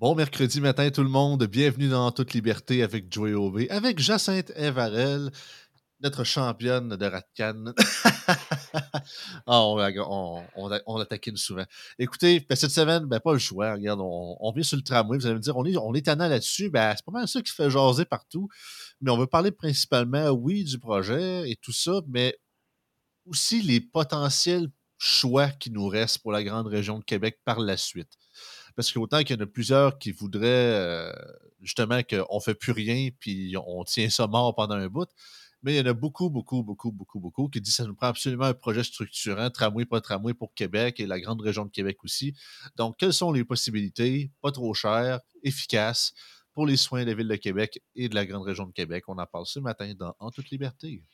Bon mercredi matin tout le monde, bienvenue dans Toute Liberté avec Joey Aubé, avec Jacinthe Evarel, notre championne de Ratcan. ah, on, on, on, on, la taquine souvent. Écoutez, ben, cette semaine, ben, pas le choix. Regarde, on, on vient sur le tramway. Vous allez me dire, on est, on est tannant là-dessus. Ben, c'est pas mal ça qui fait jaser partout. Mais on veut parler principalement, oui, du projet et tout ça, mais aussi les potentiels choix qui nous restent pour la grande région de Québec par la suite. Parce qu'autant qu'il y en a plusieurs qui voudraient euh, justement qu'on ne fait plus rien puis on tient ça mort pendant un bout, mais il y en a beaucoup, beaucoup, beaucoup, beaucoup, beaucoup qui disent que ça nous prend absolument un projet structurant, tramway, pas tramway pour Québec et la grande région de Québec aussi. Donc, quelles sont les possibilités, pas trop chères, efficaces, pour les soins de la Ville de Québec et de la grande région de Québec? On en parle ce matin dans En toute liberté.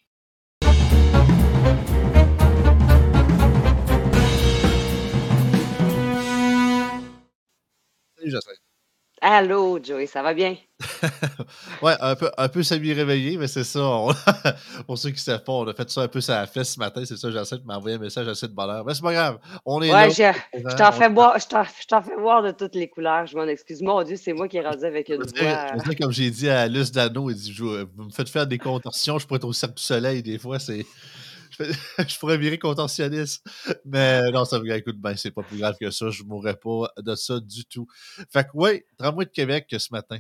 Salut. Allô, Joey, ça va bien? ouais, un peu, un peu semi-réveillé, mais c'est ça. pour ceux qui ne savent pas, on a fait ça un peu sur la fesse ce matin. C'est ça, Jacinthe m'a envoyé un message assez de bonheur. Mais c'est pas grave. On est ouais, là. Je, je t'en fais, voir, fais voir de toutes les couleurs. Je m'en excuse. Mon Dieu, c'est moi qui ai rendu avec une voix. Comme j'ai dit à Luce Dano, il dit Vous me faites faire des contorsions, je pourrais être au cercle du soleil. Des fois, c'est. je pourrais virer contentionniste. Mais non, ça me écoute, ben, c'est pas plus grave que ça. Je mourrais pas de ça du tout. Fait que, oui, tramway de Québec ce matin.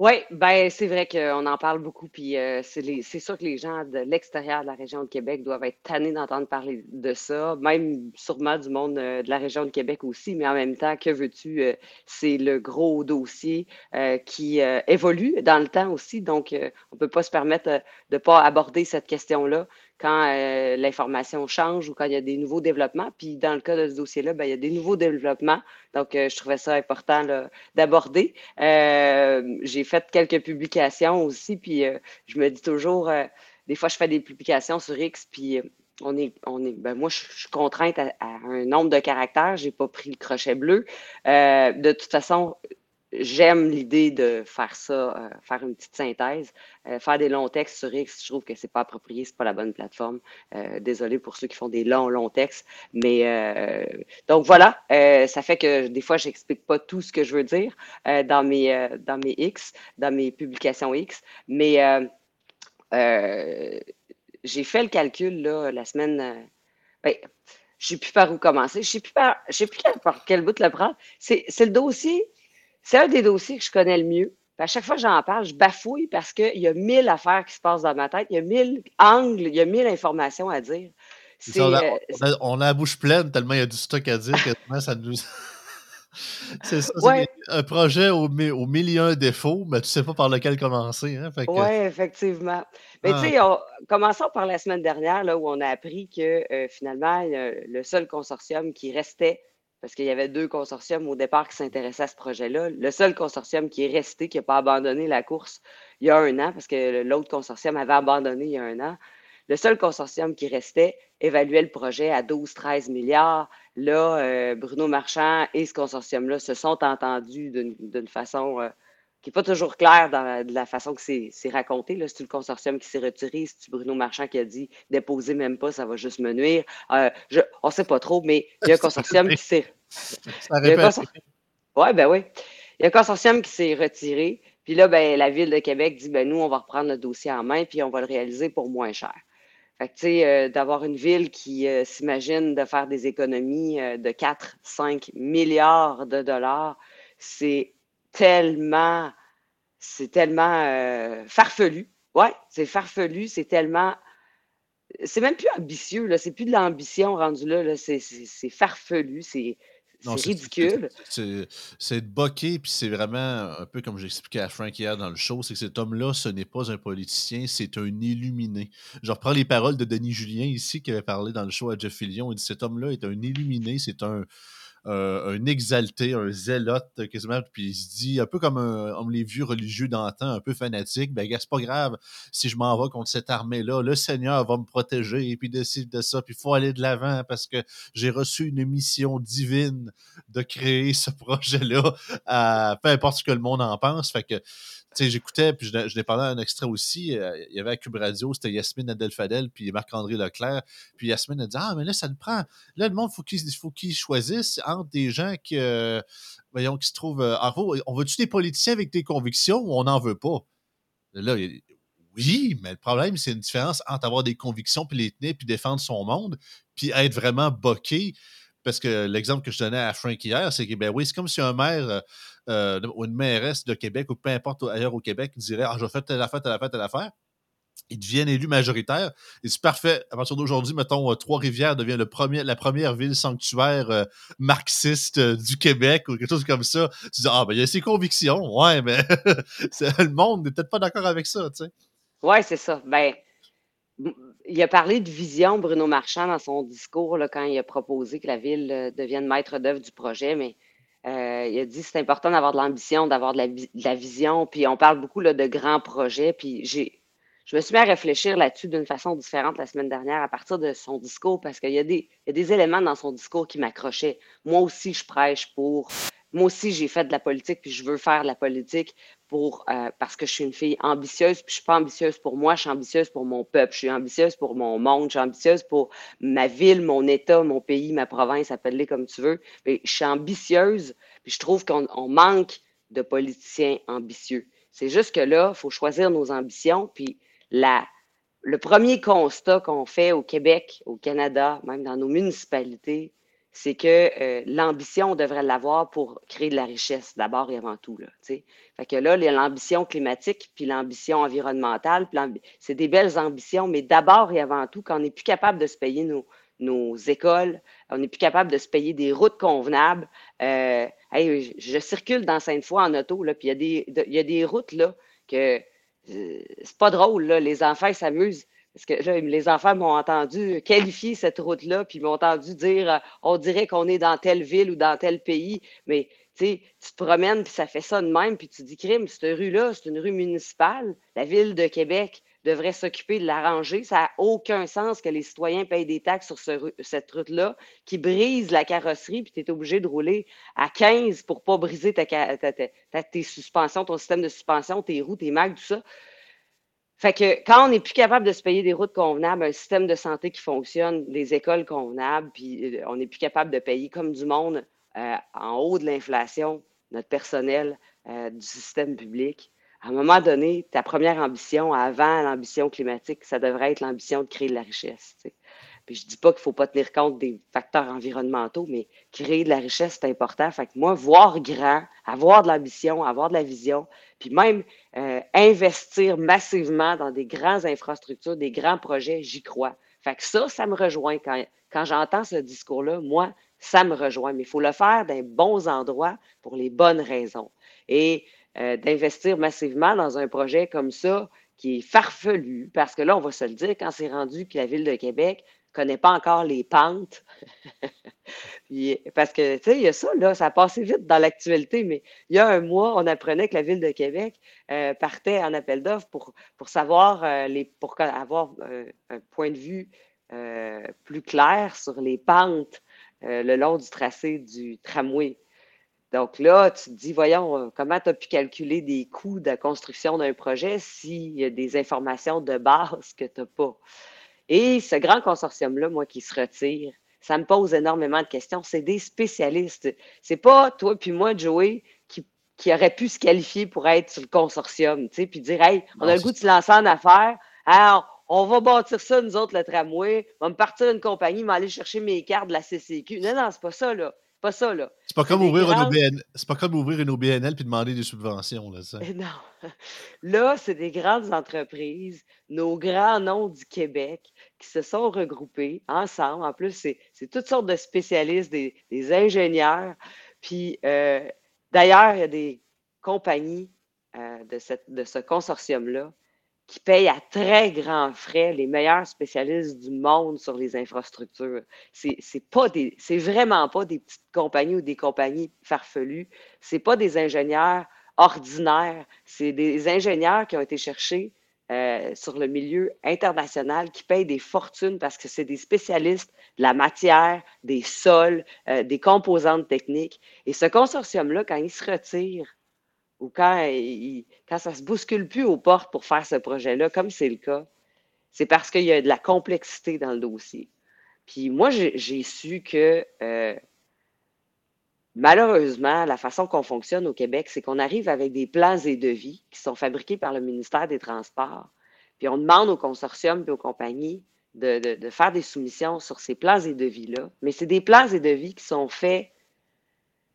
Oui, ben c'est vrai qu'on en parle beaucoup, puis euh, c'est sûr que les gens de l'extérieur de la région de Québec doivent être tannés d'entendre parler de ça, même sûrement du monde euh, de la région de Québec aussi, mais en même temps, que veux-tu, euh, c'est le gros dossier qui évolue dans le temps aussi, donc on ne peut pas se permettre de ne pas aborder cette question-là quand euh, l'information change ou quand il y a des nouveaux développements. Puis dans le cas de ce dossier-là, ben, il y a des nouveaux développements. Donc, euh, je trouvais ça important d'aborder. Euh, j'ai fait quelques publications aussi, puis je me dis toujours, des fois, je fais des publications sur X, puis on est, on est, ben moi, je, suis contrainte à, à, un nombre de caractères. Je n'ai pas pris le crochet bleu. de toute façon, j'aime l'idée de faire ça, euh, faire une petite synthèse. Euh, faire des longs textes sur X, je trouve que c'est pas approprié, c'est pas la bonne plateforme. Euh, désolé pour ceux qui font des longs, longs textes. Mais donc voilà, ça fait que des fois, j'explique pas tout ce que je veux dire dans, mes, dans mes X, dans mes publications X. Mais j'ai fait le calcul là, la semaine. Ben, je ne sais plus par où commencer. Je ne sais plus par, sais plus par quel bout le prendre. C'est le dossier c'est un des dossiers que je connais le mieux. à chaque fois que j'en parle, je bafouille parce qu'il y a mille affaires qui se passent dans ma tête, il y a mille angles, il y a mille informations à dire. on, a, on, a, la bouche pleine tellement il y a du stock à dire que ça nous. c'est ça, c'est un projet au, au million défauts, mais tu ne sais pas par lequel commencer. Hein, Oui, effectivement. Mais tu sais, ah. commençons par la semaine dernière, là, où on a appris que euh, finalement, le seul consortium qui restait parce qu'il y avait deux consortiums au départ qui s'intéressaient à ce projet-là. Le seul consortium qui est resté, qui n'a pas abandonné la course il y a un an, parce que l'autre consortium avait abandonné il y a un an, le seul consortium qui restait évaluait le projet à 12-13 milliards. Là, euh, Bruno Marchand et ce consortium-là se sont entendus d'une façon euh, qui n'est pas toujours claire dans la, façon que c'est raconté. C'est le consortium qui s'est retiré, c'est Bruno Marchand qui a dit déposer même pas, ça va juste me nuire. Euh, on ne sait pas trop, mais il y a un consortium qui s'est. Oui, ben oui. Il y a un consortium qui s'est retiré. Puis là, ben, la Ville de Québec dit ben, nous, on va reprendre notre dossier en main, puis on va le réaliser pour moins cher. Fait que, tu sais, euh, d'avoir une ville qui euh, s'imagine de faire des économies de 4-5 milliards de dollars, c'est tellement, c'est tellement euh, farfelu. Ouais, c'est farfelu, c'est tellement. C'est même plus ambitieux, là. C'est plus de l'ambition rendu là. là. C'est, farfelu, c'est. ridicule. C'est de boquer, puis c'est vraiment un peu comme j'expliquais à Frank hier dans le show, c'est que cet homme-là, ce n'est pas un politicien, c'est un illuminé. Je reprends les paroles de Denis Julien ici, qui avait parlé dans le show à Jeff Fillion. Il dit Cet homme-là est un illuminé, c'est un, euh, un exalté, un zélote quasiment, puis il se dit, un peu comme, les vieux religieux d'antan, un peu fanatique, ben c'est pas grave. Si je m'en vais contre cette armée-là, le Seigneur va me protéger, et puis décide de ça, puis il faut aller de l'avant parce que j'ai reçu une mission divine de créer ce projet-là, peu importe ce que le monde en pense, fait que j'écoutais, puis je, l'ai parlé un extrait aussi. Euh, il y avait à Cube Radio, c'était Yasmine Adelfadel, puis Marc-André Leclerc. Puis Yasmine a dit Ah, mais là, ça le prend. Là, le monde, faut il faut qu'ils choisissent entre des gens qui, euh, voyons, qui se trouvent. Euh, en gros, on veut-tu des politiciens avec des convictions ou on n'en veut pas? Là, oui, mais le problème, c'est une différence entre avoir des convictions, puis les tenir, puis défendre son monde, puis être vraiment boqué parce que l'exemple que je donnais à Frank hier, c'est que ben oui, c'est comme si un maire euh, euh, ou une mairesse de Québec ou peu importe ailleurs au Québec dirait Ah, je vais faire telle affaire, telle affaire, telle affaire. Ils deviennent élus majoritaires. Et c'est parfait. À partir d'aujourd'hui, mettons, euh, Trois-Rivières devient le premier, la première ville sanctuaire marxiste du Québec ou quelque chose comme ça. Tu dis, ah, ben, il y a ses convictions. Ouais, mais le monde n'est peut-être pas d'accord avec ça, tu sais. Ouais, c'est ça. Ben, il a parlé de vision, Bruno Marchand, dans son discours, quand il a proposé que la ville euh, devienne maître d'œuvre du projet, mais euh, il a dit que c'est important d'avoir de l'ambition, d'avoir de, la, vision, puis on parle beaucoup là, de grands projets, puis j'ai, je me suis mis à réfléchir là-dessus d'une façon différente la semaine dernière à partir de son discours, parce qu'il y, y a des éléments dans son discours qui m'accrochaient. Moi aussi, je prêche pour moi aussi, j'ai fait de la politique, puis je veux faire de la politique pour, euh, parce que je suis une fille ambitieuse, puis je suis pas ambitieuse pour moi, je suis ambitieuse pour mon peuple, je suis ambitieuse pour mon monde, je suis ambitieuse pour ma ville, mon État, mon pays, ma province, appelle-les comme tu veux. Mais je suis ambitieuse, puis je trouve qu'on manque de politiciens ambitieux. C'est juste que là, il faut choisir nos ambitions, puis la, le premier constat qu'on fait au Québec, au Canada, même dans nos municipalités, c'est que euh, l'ambition, on devrait l'avoir pour créer de la richesse, d'abord et avant tout. Là, fait que là, l'ambition climatique, puis l'ambition environnementale, c'est des belles ambitions, mais d'abord et avant tout, quand on n'est plus capable de se payer nos, nos écoles, on n'est plus capable de se payer des routes convenables. Euh, je, circule dans Sainte-Foy en auto, là, puis il y, y, a des routes là, que euh, c'est pas drôle, là, les enfants s'amusent parce que là, les enfants m'ont entendu qualifier cette route-là, puis m'ont entendu dire euh, on dirait qu'on est dans telle ville ou dans tel pays, mais tu te promènes, puis ça fait ça de même, puis tu dis crime, cette rue-là, c'est une rue municipale. La ville de Québec devrait s'occuper de l'arranger. Ça n'a aucun sens que les citoyens payent des taxes sur cette route-là, qui brise la carrosserie, puis tu es obligé de rouler à 15 pour ne pas briser tes suspensions, ton système de suspension, tes roues, tes mags, tout ça. Fait que quand on n'est plus capable de se payer des routes convenables, un système de santé qui fonctionne, des écoles convenables, puis euh, on n'est plus capable de payer comme du monde euh, en haut de l'inflation notre personnel euh, du système public, à un moment donné, ta première ambition avant l'ambition climatique, ça devrait être l'ambition de créer de la richesse. Puis je dis pas qu'il faut pas tenir compte des facteurs environnementaux, mais créer de la richesse, c'est important. Fait que moi, voir grand, avoir de l'ambition, avoir de la vision, puis même euh, investir massivement dans des grandes infrastructures, des grands projets, j'y crois. Fait que ça, ça me rejoint. Quand, quand j'entends ce discours-là, moi, ça me rejoint. Mais il faut le faire dans bons endroits pour les bonnes raisons. Et euh, d'investir massivement dans un projet comme ça, qui est farfelu, parce que là, on va se le dire, quand c'est rendu que la Ville de Québec connaît pas encore les pentes. parce que, tu sais, il y a ça, là, ça a passé vite dans l'actualité, mais il y a un mois, on apprenait que la Ville de Québec euh, partait en appel d'offres pour, pour savoir, euh, les, pour avoir euh, un point de vue plus clair sur les pentes le long du tracé du tramway. Donc là, tu te dis, voyons, comment tu as pu calculer des coûts de construction d'un projet s'il y a des informations de base que tu n'as pas? Et ce grand consortium-là, moi, qui se retire, ça me pose énormément de questions. C'est des spécialistes. C'est pas toi puis moi, Joey, qui, qui aurait pu se qualifier pour être sur le consortium, tu sais, puis dire, hey, on a le goût de se lancer en affaires. Alors, on va bâtir ça, nous autres, le tramway. On va me partir d'une compagnie, m'aller chercher mes cartes de la CCQ. Non, non, c'est pas ça, là pas ça, là. C'est pas, comme ouvrir une OBNL, c'est pas comme ouvrir une OBNL puis demander des subventions, là, ça. Non. Là, c'est des grandes entreprises, nos grands noms du Québec qui se sont regroupés ensemble. En plus, c'est, toutes sortes de spécialistes, des, ingénieurs. Puis, euh, d'ailleurs, il y a des compagnies euh, de, cette, de ce consortium-là qui payent à très grands frais les meilleurs spécialistes du monde sur les infrastructures. C'est, pas des, c'est vraiment pas des petites compagnies ou des compagnies farfelues. C'est pas des ingénieurs ordinaires. C'est des ingénieurs qui ont été cherchés euh, sur le milieu international qui payent des fortunes parce que c'est des spécialistes de la matière, des sols, euh, des composantes techniques. Et ce consortium-là, quand il se retire, ou quand, il, quand ça ne se bouscule plus aux portes pour faire ce projet-là, comme c'est le cas, c'est parce qu'il y a de la complexité dans le dossier. Puis moi, j'ai su que euh, malheureusement, la façon qu'on fonctionne au Québec, c'est qu'on arrive avec des plans et devis qui sont fabriqués par le ministère des Transports. Puis on demande aux consortiums et aux compagnies de, faire des soumissions sur ces plans et devis-là. Mais c'est des plans et devis qui sont faits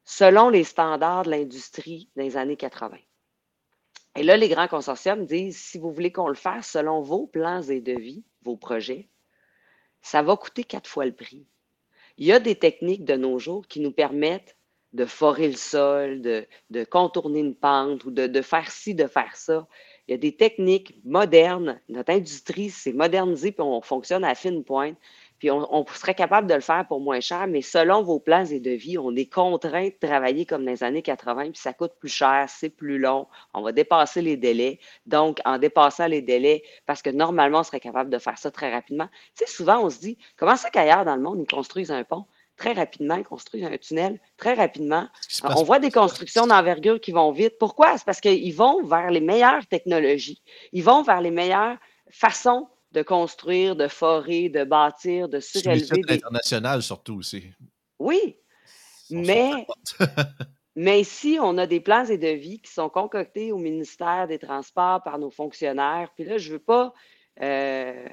selon les standards de l'industrie des années 80. Et là, les grands consortiums disent, si vous voulez qu'on le fasse selon vos plans et devis, vos projets, ça va coûter quatre fois le prix. Il y a des techniques de nos jours qui nous permettent de forer le sol, de, contourner une pente ou de, de, faire ci, de faire ça. Il y a des techniques modernes. Notre industrie s'est modernisée, puis on fonctionne à fine pointe. Puis on, serait capable de le faire pour moins cher, mais selon vos plans et devis, on est contraint de travailler comme dans les années 80, puis ça coûte plus cher, c'est plus long, on va dépasser les délais. Donc, en dépassant les délais, parce que normalement, on serait capable de faire ça très rapidement. Tu sais, souvent, on se dit, comment ça qu'ailleurs dans le monde, ils construisent un pont? très rapidement, ils construisent un tunnel très rapidement. On voit des constructions d'envergure qui vont vite. Pourquoi? C'est parce qu'ils vont vers les meilleures technologies. Ils vont vers les meilleures façons de construire, de forer, de bâtir, de surélever. Des... international surtout aussi. Oui, mais, mais ici, on a des plans et devis qui sont concoctés au ministère des Transports par nos fonctionnaires. Puis là, je ne veux pas... Euh,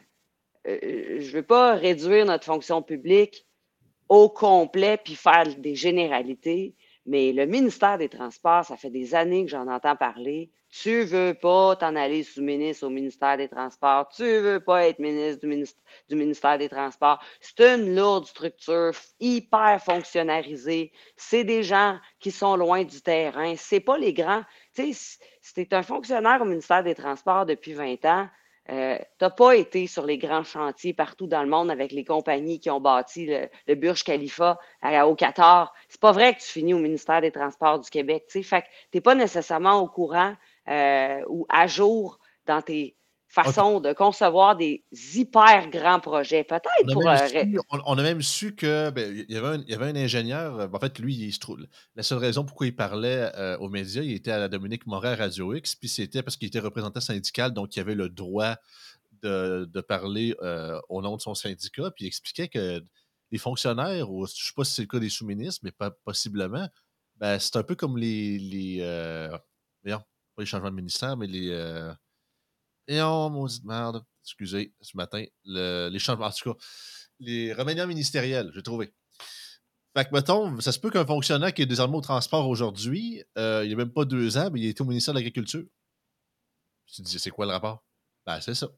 euh, je veux pas réduire notre fonction publique au complet puis faire des généralités. Mais le ministère des Transports, ça fait des années que j'en entends parler. Tu veux pas t'en aller sous-ministre au ministère des Transports. Tu veux pas être ministre du, ministère, des Transports. C'est une lourde structure, hyper fonctionnalisée. C'est des gens qui sont loin du terrain. C'est pas les grands. Tu sais, si es un fonctionnaire au ministère des Transports depuis 20 ans, euh, tu n'as pas été sur les grands chantiers partout dans le monde avec les compagnies qui ont bâti le, Burj Khalifa au Qatar. C'est pas vrai que tu finis au ministère des Transports du Québec. Tu n'es pas nécessairement au courant euh, ou à jour dans tes façons de concevoir des hyper grands projets. Peut-être pour. Euh, on, a même su que ben, il, y avait un, y avait un ingénieur. En fait, lui, il se trouve. La seule raison pourquoi il parlait aux médias, il était à la Dominique Moret Radio X, puis c'était parce qu'il était représentant syndical, donc il avait le droit de, parler au nom de son syndicat, puis il expliquait que les fonctionnaires, ou je ne sais pas si c'est le cas des sous-ministres, mais pas, possiblement, ben, c'est un peu comme les. les pas les changements de ministère, mais les. Et oh, maudite merde. Excusez, ce matin. les changements. En tout cas, les remaniements ministériels, j'ai trouvé. Fait que, mettons, ça se peut qu'un fonctionnaire qui est désormais au transport aujourd'hui, euh, il n'y a même pas deux ans, mais il était au ministère de l'Agriculture. Tu te dis, c'est quoi le rapport? Ben, c'est ça.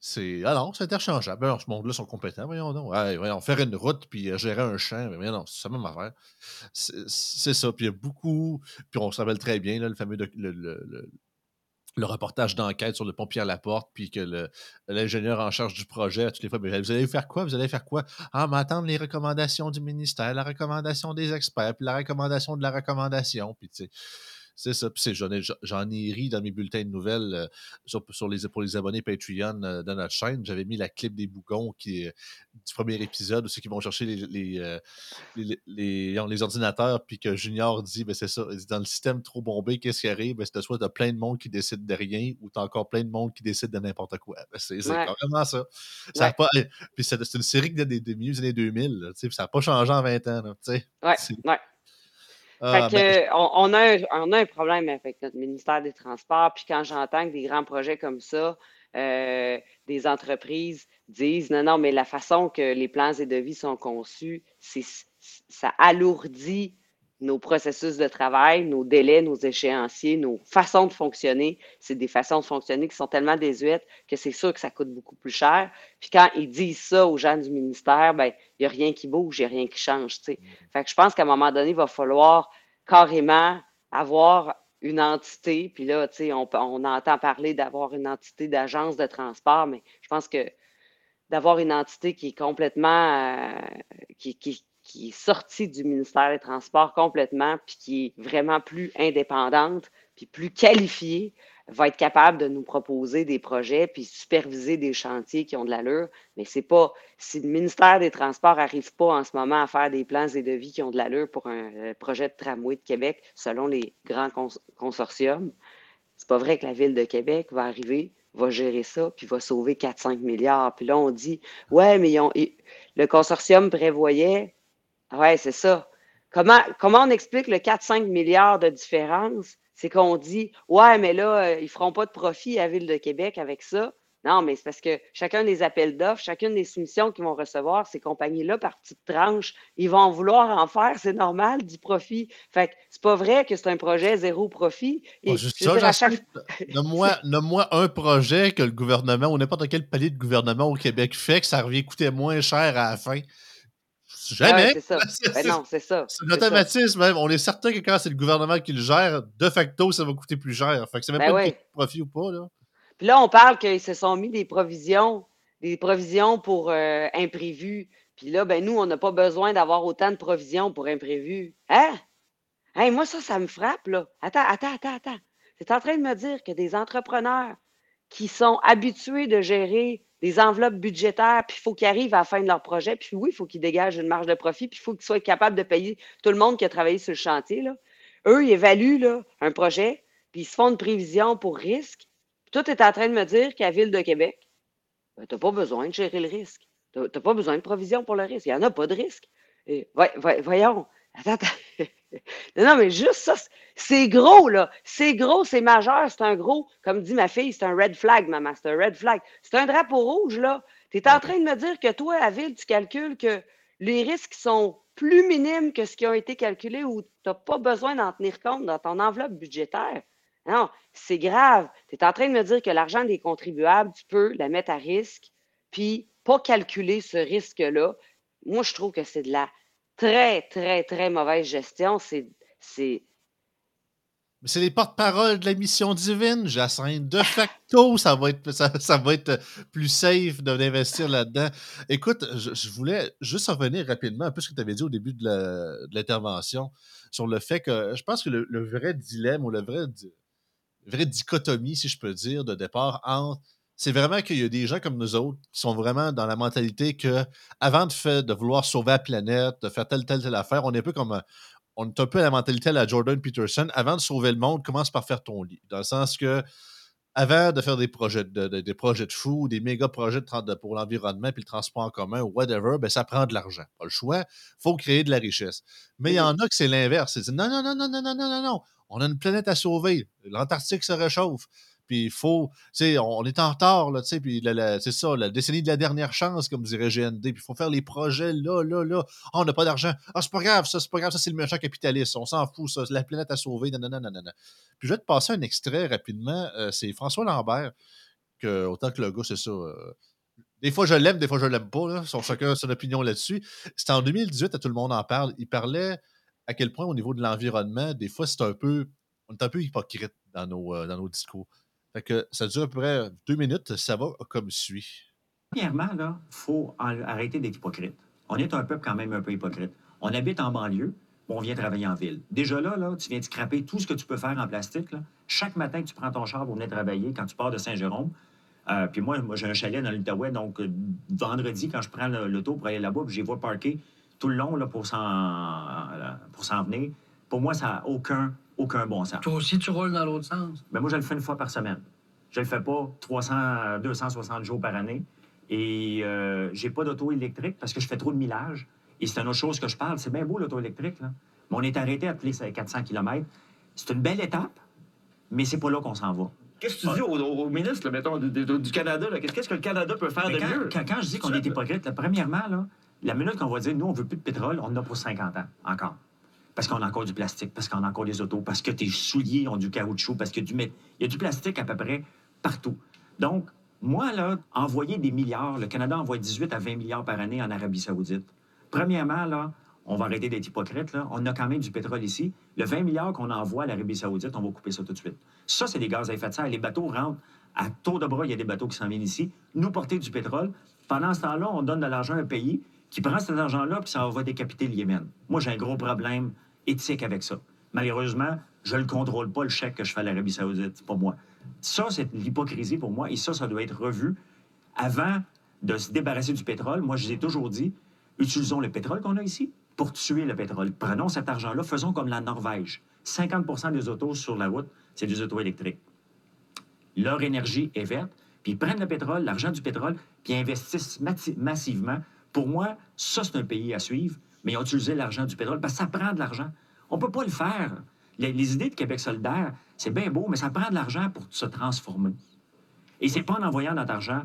C'est. Ah non, c'est interchangeable. Ben, ce monde-là sont compétents, voyons donc. Ouais, voyons, faire une route puis euh, gérer un champ, mais non, c'est ça même affaire. C'est ça. Puis il y a beaucoup. Puis on se rappelle très bien, là, le fameux. le, le, reportage d'enquête sur le pompier à la porte, puis que l'ingénieur en charge du projet, toutes les fois, vous allez faire quoi? Vous allez faire quoi? Ah, m'attendre les recommandations du ministère, la recommandation des experts, puis la recommandation de la recommandation, puis tu sais c'est ça. Puis j'en ai, ri dans mes bulletins de nouvelles euh, sur, les, pour les abonnés Patreon euh, de notre chaîne. J'avais mis la clip des bougons qui, du premier épisode, ceux qui vont chercher les, les, euh, les, ordinateurs, puis que Junior dit, ben c'est ça, dans le système trop bombé, qu'est-ce qui arrive? Ben, c'est soit tu as plein de monde qui décide de rien ou tu as encore plein de monde qui décide de n'importe quoi. Ben, c'est vraiment ça. ça pas, puis c'est une série des, des, milieux des années 2000. ça n'a pas changé en 20 ans. Là, ouais, ouais. Ah, ben, on, a un, a un problème avec notre ministère des Transports. Puis quand j'entends que des grands projets comme ça, euh, des entreprises disent non, non, mais la façon que les plans et devis sont conçus, ça alourdit nos processus de travail, nos délais, nos échéanciers, nos façons de fonctionner. C'est des façons de fonctionner qui sont tellement désuètes que c'est sûr que ça coûte beaucoup plus cher. Puis quand ils disent ça aux gens du ministère, ben il n'y a rien qui bouge, il n'y a rien qui change. Fait que je pense qu'à un moment donné, il va falloir carrément avoir une entité, puis là, on, on entend parler d'avoir une entité d'agence de transport, mais je pense que d'avoir une entité qui est complètement, euh, qui, qui, qui est sortie du ministère des Transports complètement, puis qui est vraiment plus indépendante, puis plus qualifiée va être capable de nous proposer des projets puis superviser des chantiers qui ont de l'allure, mais c'est pas si le ministère des Transports n'arrive pas en ce moment à faire des plans et devis qui ont de l'allure pour un euh, projet de tramway de Québec selon les grands consortiums, c'est pas vrai que la ville de Québec va arriver, va gérer ça puis va sauver 4-5 milliards. Puis là on dit ouais mais le consortium prévoyait ouais c'est ça. Comment, comment on explique le 4-5 milliards de différence? C'est qu'on dit Ouais, mais là, euh, ils ne feront pas de profit à Ville de Québec avec ça. Non, mais c'est parce que chacun des appels d'offres, chacune des soumissions qu'ils vont recevoir, ces compagnies-là, par petites tranches, ils vont vouloir en faire, c'est normal, du profit. Fait que c'est pas vrai que c'est un projet zéro profit. Et, juste ça, chaque... Nomme-moi un projet que le gouvernement ou n'importe quel palier de gouvernement au Québec fait que ça revient coûter moins cher à la fin. Jamais. c'est ça. Ben non, c'est ça. C'est un automatisme même. On est certain que quand c'est le gouvernement qui le gère, de facto, ça va coûter plus cher. Fait que c'est même ben pas de profit ou pas. Là. Puis là, on parle qu'ils se sont mis des provisions, des provisions pour euh, imprévus. Puis là, ben nous, on n'a pas besoin d'avoir autant de provisions pour imprévus. Hein? Hey, moi, ça, ça me frappe, là. Attends, attends, attends, attends. Es en train de me dire que des entrepreneurs qui sont habitués de gérer des enveloppes budgétaires, puis il faut qu'ils arrivent à la fin de leur projet, puis oui, il faut qu'ils dégagent une marge de profit, puis il faut qu'ils soient capables de payer tout le monde qui a travaillé sur le chantier. Là. Eux, ils évaluent là, un projet, puis ils se font une prévision pour risque. Puis toi, tu es en train de me dire qu'à Ville de Québec, ben, tu n'as pas besoin de gérer le risque. Tu n'as pas besoin de provision pour le risque. Il n'y en a pas de risque. Et, voyons. Attends, attends. non, mais juste ça, c'est gros, là. C'est gros, c'est majeur, c'est un gros, comme dit ma fille, c'est un red flag, maman, c'est un red flag. C'est un drapeau rouge, là. Tu es en train de me dire que toi, à Ville, tu calcules que les risques sont plus minimes que ce qui a été calculé ou tu n'as pas besoin d'en tenir compte dans ton enveloppe budgétaire. Non, c'est grave. Tu es en train de me dire que l'argent des contribuables, tu peux la mettre à risque, puis pas calculer ce risque-là. Moi, je trouve que c'est de la très, très, très mauvaise gestion. C'est. C'est les porte-parole de la mission divine, Jacinthe. De facto, ça va être, ça, va être plus safe d'investir là-dedans. Écoute, je, voulais juste revenir rapidement un peu ce que tu avais dit au début de l'intervention sur le fait que je pense que le, vrai dilemme ou le vrai, vraie dichotomie, si je peux dire, de départ entre c'est vraiment qu'il y a des gens comme nous autres qui sont vraiment dans la mentalité que avant de, faire, de vouloir sauver la planète, de faire telle, telle, telle affaire, on est un peu comme. Euh, on est un peu à la mentalité à la Jordan Peterson. Avant de sauver le monde, commence par faire ton lit. Dans le sens que, avant de faire des projets de, des projets de fous, des méga projets pour l'environnement puis le transport en commun, ou whatever, ben, ça prend de l'argent. Pas le choix. Il faut créer de la richesse. Mais il y en a que c'est l'inverse. C'est non, non, non, non, non, non, non, non. On a une planète à sauver. L'Antarctique se réchauffe. Puis il faut, tu sais, on, est en retard, là, tu sais, puis c'est ça, la décennie de la dernière chance, comme dirait GND. Puis il faut faire les projets là, là, là. Ah, on n'a pas d'argent. Ah, c'est pas grave, ça, c'est pas grave, ça, c'est le méchant capitaliste. On s'en fout, ça, la planète à sauver, non, non. Puis je vais te passer un extrait rapidement. Euh, c'est François Lambert, que, autant que le gars, c'est ça. Euh, des fois, je l'aime, des fois, je l'aime pas. Là, son, chacun son opinion là-dessus. C'était en 2018, à tout le monde en parle. Il parlait à quel point, au niveau de l'environnement, des fois, c'est un peu. On est un peu hypocrite dans nos, euh, dans nos discours. Fait que ça dure à peu près deux minutes. Ça va comme suit. Premièrement, il faut arrêter d'être hypocrite. On est un peuple quand même un peu hypocrite. On habite en banlieue, on vient travailler en ville. Déjà là, là tu viens de scraper tout ce que tu peux faire en plastique. Chaque matin que tu prends ton char pour venir travailler, quand tu pars de Saint-Jérôme, euh, puis moi, moi j'ai un chalet dans l'Outaouais, donc euh, vendredi, quand je prends l'auto pour aller là-bas, puis j'y vois parker tout le long là, pour s'en venir, pour moi, ça n'a aucun aucun bon sens. Toi aussi, tu roules dans l'autre sens? Ben moi, je le fais une fois par semaine. Je le fais pas 300, 260 jours par année. Et euh, j'ai pas d'auto électrique parce que je fais trop de millage. Et c'est une autre chose que je parle. C'est bien beau, l'auto électrique. Là. Mais on est arrêté à tous les 400 km. C'est une belle étape, mais c'est pas là qu'on s'en va. Qu'est-ce que tu dis au, ministre, mettons, du, Canada? Qu'est-ce que le Canada peut faire de mieux? Quand, quand, je dis qu'on est hypocrite, premièrement, là, la minute qu'on va dire, nous, on veut plus de pétrole, on en a pour 50 ans, encore parce qu'on a encore du plastique, parce qu'on a encore des autos, parce que tes souliers ont du caoutchouc, parce que du... il y a du plastique à peu près partout. Donc, moi, là, envoyer des milliards, le Canada envoie 18 à 20 milliards par année en Arabie Saoudite. Premièrement, là, on va arrêter d'être hypocrite, là. On a quand même du pétrole ici. Le 20 milliards qu'on envoie à l'Arabie Saoudite, on va couper ça tout de suite. Ça, c'est des gaz à effet de serre. Les bateaux rentrent à tour de bras. Il y a des bateaux qui s'en viennent ici, nous porter du pétrole. Pendant ce temps-là, on donne de l'argent à un pays qui prend cet argent-là puis ça va décapiter le Yémen. Moi, j'ai un gros problème éthique avec ça. Malheureusement, je ne le contrôle pas, le chèque que je fais à l'Arabie Saoudite. Pas moi. Ça, c'est l'hypocrisie pour moi, et ça, ça doit être revu avant de se débarrasser du pétrole. Moi, je vous ai toujours dit, utilisons le pétrole qu'on a ici pour tuer le pétrole. Prenons cet argent-là, faisons comme la Norvège. 50% des autos sur la route, c'est des autos électriques. Leur énergie est verte, puis ils prennent le pétrole, l'argent du pétrole, puis investissent massivement. Pour moi, ça, c'est un pays à suivre, mais utilisé l'argent du pétrole ça prend de l'argent. On ne peut pas le faire. Les, idées de Québec solidaire, c'est bien beau, mais ça prend de l'argent pour se transformer. Et c'est pas en envoyant notre argent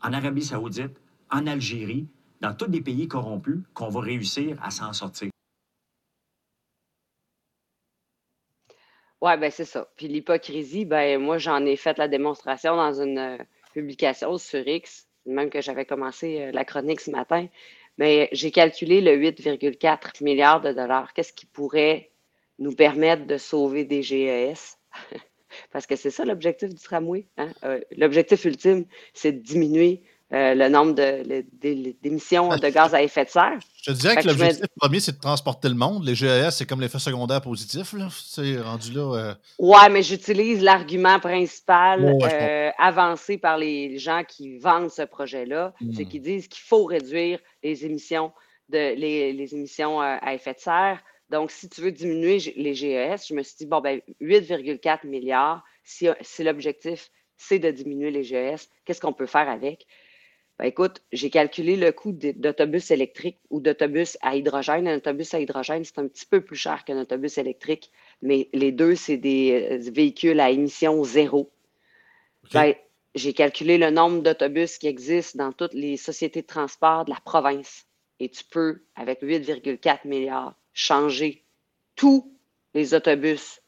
en Arabie saoudite, en Algérie, dans tous les pays corrompus, qu'on va réussir à s'en sortir. Oui, ben c'est ça. Puis l'hypocrisie, ben moi, j'en ai fait la démonstration dans une euh, publication sur X, même que j'avais commencé euh, la chronique ce matin. Mais j'ai calculé le 8,4 milliards de dollars. Qu'est-ce qui pourrait nous permettre de sauver des GES? Parce que c'est ça l'objectif du tramway. Hein? Euh, l'objectif ultime, c'est de diminuer euh, le nombre d'émissions de, gaz à effet de serre. Je te dirais que, l'objectif premier, c'est de transporter le monde. Les GES, c'est comme l'effet secondaire positif. C'est rendu là. Euh. Ouais, mais j'utilise l'argument principal avancé par les gens qui vendent ce projet-là. C'est hmm. qu'ils disent qu'il faut réduire les émissions, de, les émissions à effet de serre donc, si tu veux diminuer les GES, je me suis dit, bon, ben 8,4 milliards, si, l'objectif, c'est de diminuer les GES, qu'est-ce qu'on peut faire avec? Ben, écoute, j'ai calculé le coût d'autobus électrique ou d'autobus à hydrogène. Un autobus à hydrogène, c'est un petit peu plus cher qu'un autobus électrique, mais les deux, c'est des euh, véhicules à émission zéro. Ben, j'ai calculé le nombre d'autobus qui existent dans toutes les sociétés de transport de la province. Et tu peux, avec 8,4 milliards, changer tous les autobus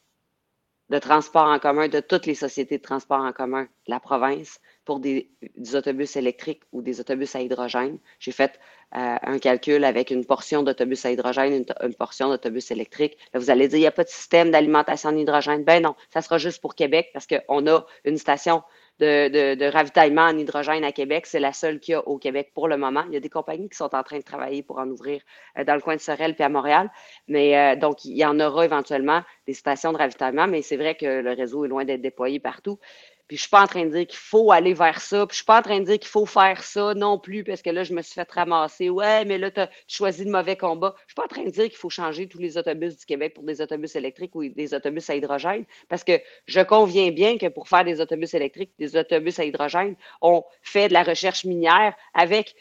de transport en commun de toutes les sociétés de transport en commun de la province pour des, autobus électriques ou des autobus à hydrogène. J'ai fait euh, un calcul avec une portion d'autobus à hydrogène, une, portion d'autobus électrique. Là, vous allez dire, il n'y a pas de système d'alimentation en hydrogène. Ben non, ça sera juste pour Québec parce qu'on a une station de, ravitaillement en hydrogène à Québec. C'est la seule qu'il y a au Québec pour le moment. Il y a des compagnies qui sont en train de travailler pour en ouvrir euh, dans le coin de Sorel puis à Montréal. Mais euh, donc, il y en aura éventuellement des stations de ravitaillement, mais c'est vrai que le réseau est loin d'être déployé partout. Puis je suis pas en train de dire qu'il faut aller vers ça. Puis je suis pas en train de dire qu'il faut faire ça non plus, parce que là, je me suis fait ramasser. Ouais, mais là, tu as choisi le mauvais combat. Je suis pas en train de dire qu'il faut changer tous les autobus du Québec pour des autobus électriques ou des autobus à hydrogène, parce que je conviens bien que pour faire des autobus électriques, des autobus à hydrogène, on fait de la recherche minière avec,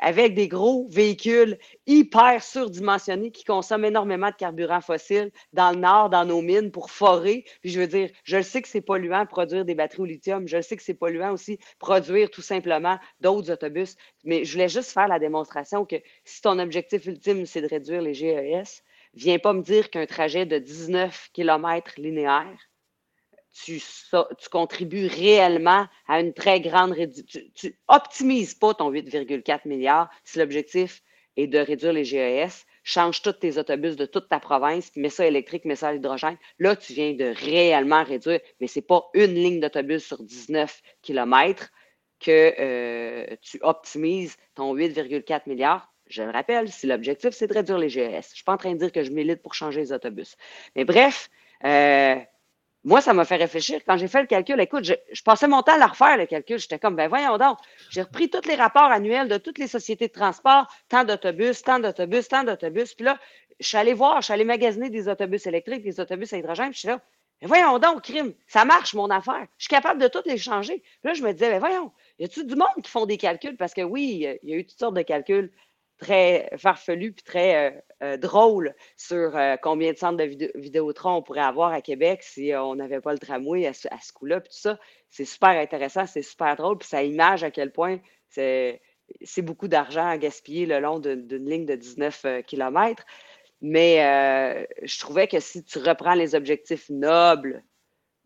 avec des gros véhicules hyper surdimensionnés qui consomment énormément de carburant fossile dans le nord, dans nos mines pour forer. Puis je veux dire, je le sais que c'est polluant de des batteries au lithium. Je sais que c'est polluant aussi produire tout simplement d'autres autobus, mais je voulais juste faire la démonstration que si ton objectif ultime, c'est de réduire les GES, viens pas me dire qu'un trajet de 19 km linéaire, tu, tu, contribues réellement à une très grande réduction. Tu n'optimises pas ton 8,4 milliards si l'objectif est de réduire les GES change tous tes autobus de toute ta province, mets ça électrique, mets ça à l'hydrogène. Là, tu viens de réellement réduire, mais ce n'est pas une ligne d'autobus sur 19 km que euh, tu optimises ton 8,4 milliards. Je le rappelle, si l'objectif, c'est de réduire les GES. Je ne suis pas en train de dire que je milite pour changer les autobus. Mais bref, euh, moi, ça m'a fait réfléchir. Quand j'ai fait le calcul, écoute, je, passais mon temps à la refaire, le calcul. J'étais comme, ben voyons donc. J'ai repris tous les rapports annuels de toutes les sociétés de transport, tant d'autobus, tant d'autobus, tant d'autobus. Puis là, je suis allé voir, je suis allé magasiner des autobus électriques, des autobus à hydrogène. Puis je suis là, ben voyons donc, crime, ça marche mon affaire. Je suis capable de toutes les changer. Puis là, je me disais, ben voyons, y a-tu du monde qui font des calculs? Parce que oui, il y a eu toutes sortes de calculs très farfelu puis très euh, euh, drôle sur euh, combien de centres de Vidéotron on pourrait avoir à Québec si on n'avait pas le tramway à ce, coup-là. C'est super intéressant, c'est super drôle, puis ça image à quel point c'est, beaucoup d'argent à gaspiller le long d'une ligne de 19 km. Mais je trouvais que si tu reprends les objectifs nobles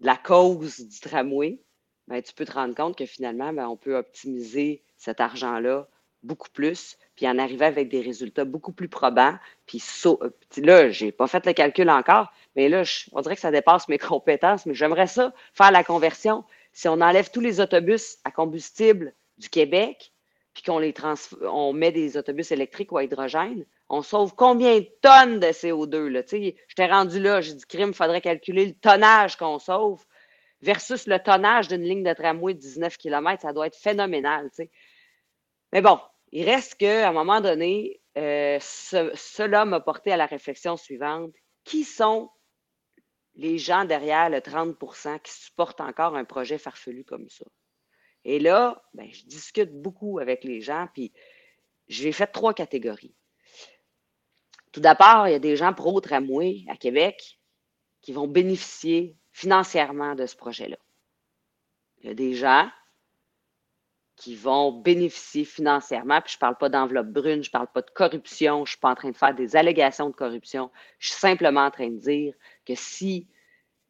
de la cause du tramway, ben, tu peux te rendre compte que finalement, ben, on peut optimiser cet argent-là beaucoup plus, puis en arriver avec des résultats beaucoup plus probants. Puis euh, là, je n'ai pas fait le calcul encore, mais là, on dirait que ça dépasse mes compétences, mais j'aimerais ça, faire la conversion. Si on enlève tous les autobus à combustible du Québec, puis qu'on les on met des autobus électriques ou à hydrogène, on sauve combien de tonnes de CO2? Là? J'étais rendu là, j'ai dit, crime, il faudrait calculer le tonnage qu'on sauve. versus le tonnage d'une ligne de tramway de 19 km, ça doit être phénoménal. Mais bon, il reste qu'à un moment donné, euh, cela m'a porté à la réflexion suivante. Qui sont les gens derrière le 30% qui supportent encore un projet farfelu comme ça? Et là, ben, je discute beaucoup avec les gens, puis j'ai fait trois catégories. Tout d'abord, il y a des gens pro-tramway à Québec qui vont bénéficier financièrement de ce projet-là. Il y a des gens qui vont bénéficier financièrement, puis je ne parle pas d'enveloppe brune, je ne parle pas de corruption, je ne suis pas en train de faire des allégations de corruption, je suis simplement en train de dire que si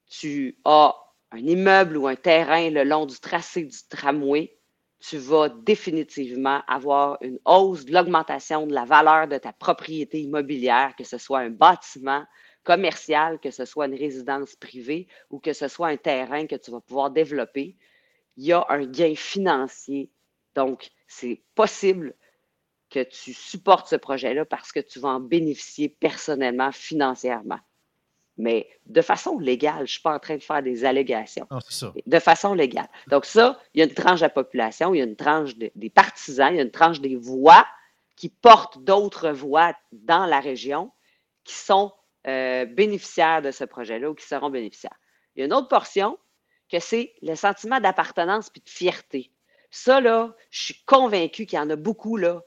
tu as un immeuble ou un terrain le long du tracé du tramway, tu vas définitivement avoir une hausse de l'augmentation de la valeur de ta propriété immobilière, que ce soit un bâtiment commercial, que ce soit une résidence privée ou que ce soit un terrain que tu vas pouvoir développer. Il y a un gain financier. Donc, c'est possible que tu supportes ce projet-là parce que tu vas en bénéficier personnellement, financièrement mais de façon légale. Je ne suis pas en train de faire des allégations. De façon légale. Donc, ça, il y a une tranche de la population, il y a une tranche des partisans, il y a une tranche des voix qui portent d'autres voix dans la région qui sont euh, bénéficiaires de ce projet-là ou qui seront bénéficiaires. Il y a une autre portion c'est le sentiment d'appartenance puis de fierté. Ça, là, je suis convaincu qu'il y en a beaucoup, là.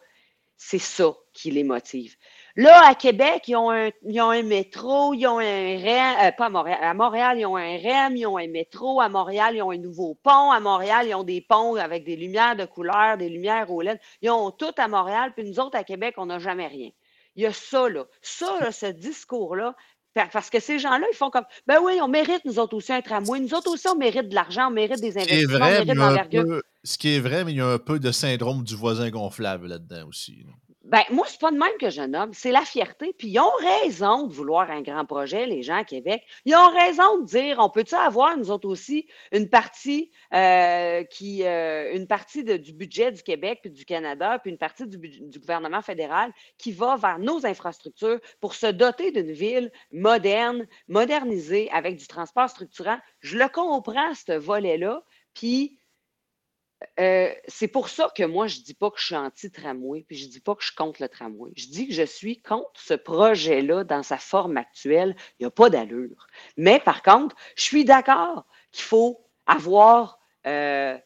C'est ça qui les motive. Là, à Québec, ils ont un, un métro, ils ont un REM, euh, pas à Montréal, à Montréal, ils ont un REM, ils ont un métro, à Montréal, ils ont un nouveau pont, à Montréal, ils ont des ponts avec des lumières de couleur, des lumières au LED. Ils ont tout à Montréal, puis nous autres, à Québec, on n'a jamais rien. Il y a ça, là. Ça, là, ce discours-là, parce que ces gens-là, ils font comme Ben oui, on mérite, nous autres aussi, un tramway. Nous autres aussi, on mérite de l'argent, on mérite des investissements, on mérite d'envergure. Ce qui est vrai, mais il y a un peu de syndrome du voisin gonflable là-dedans aussi. Ben, moi, c'est pas de même que je nomme, c'est la fierté. Puis ils ont raison de vouloir un grand projet, les gens à Québec. Ils ont raison de dire, on peut-tu avoir, nous autres aussi, une partie euh, qui, euh, une partie du budget du Québec puis du Canada, puis une partie du, du, gouvernement fédéral qui va vers nos infrastructures pour se doter d'une ville moderne, modernisée, avec du transport structurant? Je le comprends, ce volet-là. Puis euh, c'est pour ça que moi, je ne dis pas que je suis anti-tramway, puis je ne dis pas que je suis contre le tramway. Je dis que je suis contre ce projet-là dans sa forme actuelle. Il n'y a pas d'allure. Mais par contre, je suis d'accord qu'il faut avoir, euh,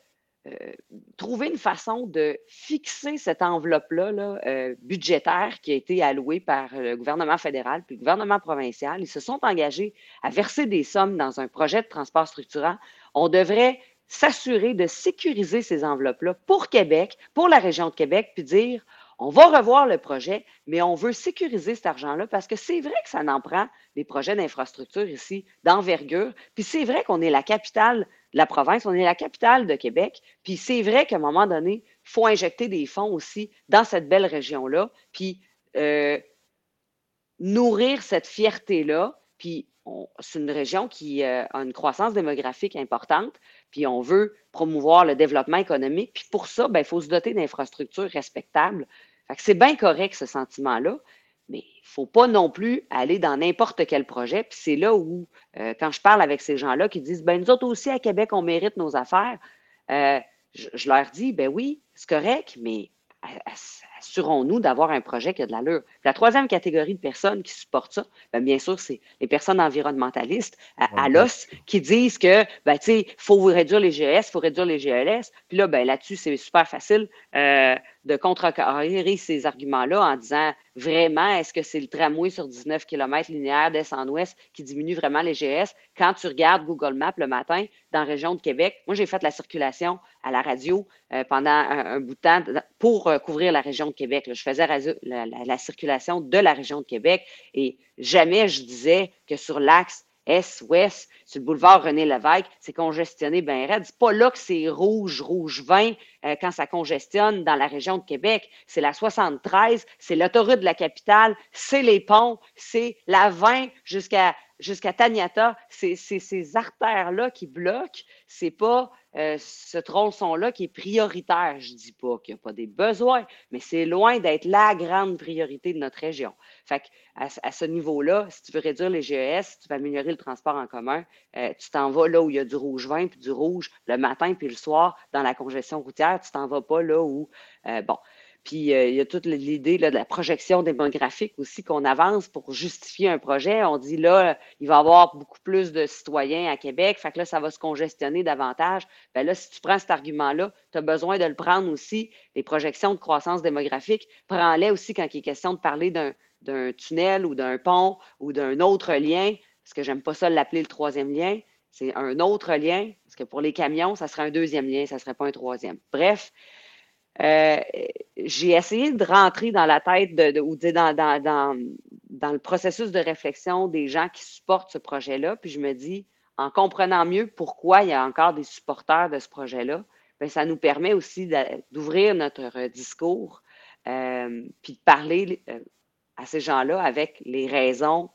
euh, trouver une façon de fixer cette enveloppe-là budgétaire qui a été allouée par le gouvernement fédéral puis le gouvernement provincial. Ils se sont engagés à verser des sommes dans un projet de transport structurant. On devrait s'assurer de sécuriser ces enveloppes-là pour Québec, pour la région de Québec, puis dire on va revoir le projet, mais on veut sécuriser cet argent-là parce que c'est vrai que ça n'en prend des projets d'infrastructure ici, d'envergure. Puis c'est vrai qu'on est la capitale de la province, on est la capitale de Québec. Puis c'est vrai qu'à un moment donné, il faut injecter des fonds aussi dans cette belle région-là, puis euh, nourrir cette fierté-là. Puis c'est une région qui euh, a une croissance démographique importante puis on veut promouvoir le développement économique. Puis pour ça, ben, il faut se doter d'infrastructures respectables. c'est bien correct ce sentiment-là, mais il ne faut pas non plus aller dans n'importe quel projet. Puis c'est là où, euh, quand je parle avec ces gens-là qui disent, ben nous autres aussi à Québec, on mérite nos affaires, euh, je, leur dis, ben oui, c'est correct, mais assurons-nous d'avoir un projet qui a de l'allure. La troisième catégorie de personnes qui supportent ça, bien, bien sûr, c'est les personnes environnementalistes à, l'os qui disent que, ben, tu sais, il faut réduire les GES, il faut réduire les GELS. Puis là, ben, là-dessus, c'est super facile euh, de contrecarrer ces arguments-là en disant vraiment, est-ce que c'est le tramway sur 19 km linéaire d'est en ouest qui diminue vraiment les GS? Quand tu regardes Google Maps le matin dans la région de Québec, moi, j'ai fait la circulation à la radio euh, pendant un, bout de temps pour euh, couvrir la région de Québec. Je faisais la, circulation de la région de Québec et jamais je disais que sur l'axe est-ouest, sur le boulevard René Lévesque, c'est congestionné bien raide. C'est pas là que c'est rouge, rouge 20 euh, quand ça congestionne dans la région de Québec. C'est la 73, c'est l'autoroute de la capitale, c'est les ponts, c'est la 20 jusqu'à jusqu'à Taniata, c'est ces artères-là qui bloquent. C'est pas euh, ce tronçon-là qui est prioritaire. Je dis pas qu'il n'y a pas des besoins, mais c'est loin d'être la grande priorité de notre région. Fait à, à ce niveau-là, si tu veux réduire les GES, si tu veux améliorer le transport en commun, euh, tu t'en vas là où il y a du rouge vin puis du rouge le matin puis le soir dans la congestion routière. Tu t'en vas pas là où, euh, bon, puis euh, il y a toute l'idée de la projection démographique aussi qu'on avance pour justifier un projet. On dit là, il va y avoir beaucoup plus de citoyens à Québec, fait que là, ça va se congestionner davantage. Bien là, si tu prends cet argument-là, tu as besoin de le prendre aussi. Les projections de croissance démographique, prends-les aussi quand il est question de parler d'un tunnel ou d'un pont ou d'un autre lien, parce que j'aime pas ça l'appeler le troisième lien. C'est un autre lien, parce que pour les camions, ça serait un deuxième lien, ça ne serait pas un troisième. Bref, euh, j'ai essayé de rentrer dans la tête de, ou dans, dans, le processus de réflexion des gens qui supportent ce projet-là. Puis je me dis, en comprenant mieux pourquoi il y a encore des supporters de ce projet-là, bien, ça nous permet aussi d'ouvrir notre discours, euh, puis de parler euh, à ces gens-là avec les raisons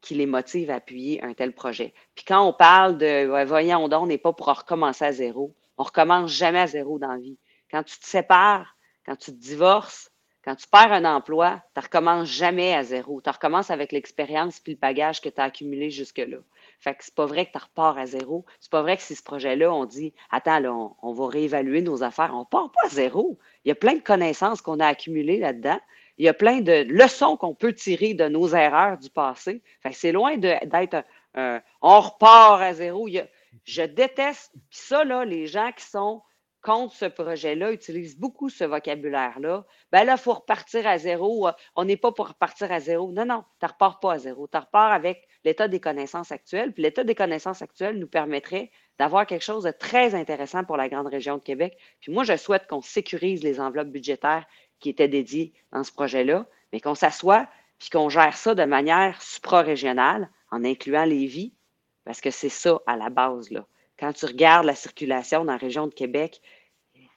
qui les motivent à appuyer un tel projet. Puis quand on parle de, voyons donc, on n'est pas pour recommencer à zéro. On recommence jamais à zéro dans la vie. Quand tu te sépares, quand tu te divorces, quand tu perds un emploi, tu ne recommences jamais à zéro. Tu recommences avec l'expérience et le bagage que tu as accumulé jusque-là. Fait que c'est pas vrai que tu repars à zéro. C'est pas vrai que si ce projet-là, on dit Attends, on, va réévaluer nos affaires. On part pas à zéro. Il y a plein de connaissances qu'on a accumulées là-dedans. Il y a plein de leçons qu'on peut tirer de nos erreurs du passé. Fait c'est loin d'être un, on repart à zéro. je déteste. Puis ça, là, les gens qui sont contre ce projet-là utilise beaucoup ce vocabulaire-là, ben là, il faut repartir à zéro. Euh, on n'est pas pour repartir à zéro. Non, non, tu ne repars pas à zéro. Tu repars avec l'état des connaissances actuelles. Puis l'état des connaissances actuelles nous permettrait d'avoir quelque chose de très intéressant pour la grande région de Québec. Puis moi, je souhaite qu'on sécurise les enveloppes budgétaires qui étaient dédiées dans ce projet-là, mais qu'on s'assoie puis qu'on gère ça de manière supra-régionale en incluant les vies, parce que c'est ça à la base, là quand tu regardes la circulation dans la région de Québec, il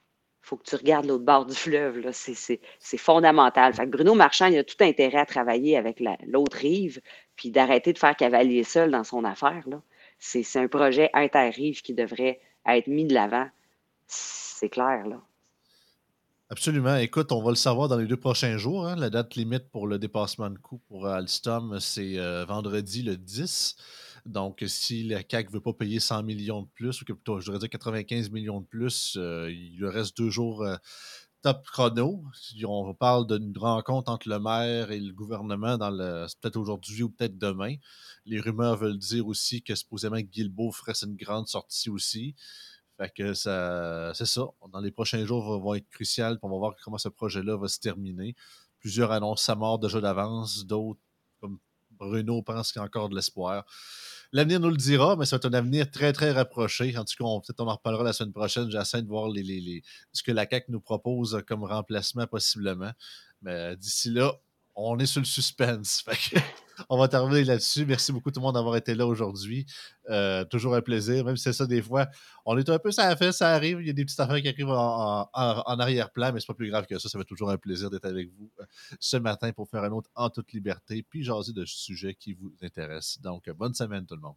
faut que tu regardes l'autre bord du fleuve. C'est fondamental. Fait Bruno Marchand, il a tout intérêt à travailler avec l'autre rive, puis d'arrêter de faire cavalier seul dans son affaire. C'est un projet inter-rive qui devrait être mis de l'avant. C'est clair, là. Absolument. Écoute, on va le savoir dans les deux prochains jours. Hein. La date limite pour le dépassement de coût pour Alstom, c'est euh, vendredi le 10. Donc, si la CAC ne veut pas payer 100 millions de plus, ou que plutôt, je devrais dire 95 millions de plus, euh, il lui reste deux jours euh, top chrono. On parle d'une rencontre entre le maire et le gouvernement dans le. peut-être aujourd'hui ou peut-être demain. Les rumeurs veulent dire aussi que supposément Guilbeault ferait une grande sortie aussi. Fait que ça, c'est ça. Dans les prochains jours vont être cruciaux. On va voir comment ce projet-là va se terminer. Plusieurs annoncent sa mort déjà d'avance. D'autres, comme Bruno, pensent qu'il y a encore de l'espoir. L'avenir nous le dira, mais c'est un avenir très, très rapproché. En tout cas, peut-être on en reparlera la semaine prochaine. J'essaie de voir les, ce que la CAQ nous propose comme remplacement possiblement. Mais d'ici là, on est sur le suspense. on va terminer là-dessus. Merci beaucoup tout le monde d'avoir été là aujourd'hui. Euh, toujours un plaisir, même si c'est ça des fois. On est un peu ça fait, ça arrive. Il y a des petites affaires qui arrivent en, arrière-plan, mais c'est pas plus grave que ça. Ça fait toujours un plaisir d'être avec vous euh, ce matin pour faire un autre en toute liberté, puis jaser de sujets qui vous intéressent. Donc, bonne semaine tout le monde.